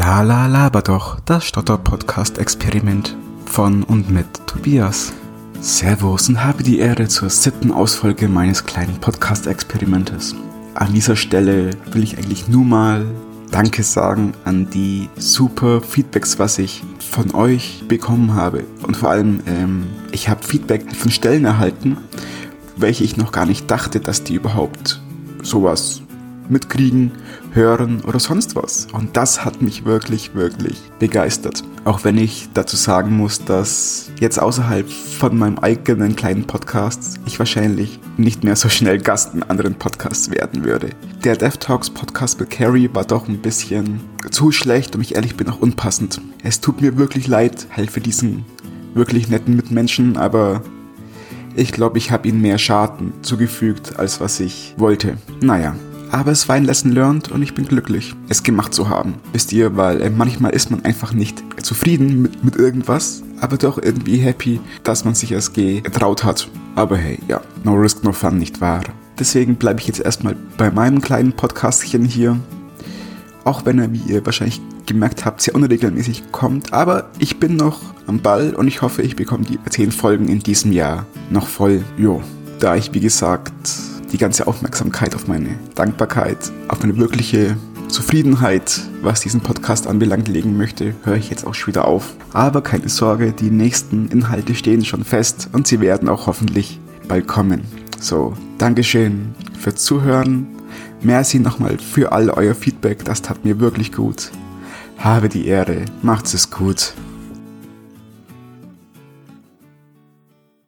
La la laber doch, das Stotter-Podcast-Experiment von und mit Tobias. Servus und habe die Ehre zur siebten Ausfolge meines kleinen Podcast-Experimentes. An dieser Stelle will ich eigentlich nur mal Danke sagen an die super Feedbacks, was ich von euch bekommen habe. Und vor allem, ähm, ich habe Feedback von Stellen erhalten, welche ich noch gar nicht dachte, dass die überhaupt sowas mitkriegen, hören oder sonst was. Und das hat mich wirklich, wirklich begeistert. Auch wenn ich dazu sagen muss, dass jetzt außerhalb von meinem eigenen kleinen Podcast ich wahrscheinlich nicht mehr so schnell Gast in anderen Podcasts werden würde. Der Dev Talks Podcast mit Carrie war doch ein bisschen zu schlecht und ich ehrlich bin auch unpassend. Es tut mir wirklich leid, halt für diesen wirklich netten Mitmenschen, aber ich glaube, ich habe ihnen mehr Schaden zugefügt, als was ich wollte. Naja, aber es war ein Lesson learned und ich bin glücklich, es gemacht zu haben. Wisst ihr, weil äh, manchmal ist man einfach nicht zufrieden mit, mit irgendwas, aber doch irgendwie happy, dass man sich es getraut hat. Aber hey, ja, no risk, no fun, nicht wahr? Deswegen bleibe ich jetzt erstmal bei meinem kleinen Podcastchen hier. Auch wenn er, wie ihr wahrscheinlich gemerkt habt, sehr unregelmäßig kommt. Aber ich bin noch am Ball und ich hoffe, ich bekomme die 10 Folgen in diesem Jahr noch voll. Jo, da ich, wie gesagt, die ganze Aufmerksamkeit auf meine Dankbarkeit, auf meine wirkliche Zufriedenheit, was diesen Podcast anbelangt, legen möchte, höre ich jetzt auch schon wieder auf. Aber keine Sorge, die nächsten Inhalte stehen schon fest und sie werden auch hoffentlich bald kommen. So, Dankeschön fürs Zuhören. Merci nochmal für all euer Feedback, das tat mir wirklich gut. Habe die Ehre, macht's es gut.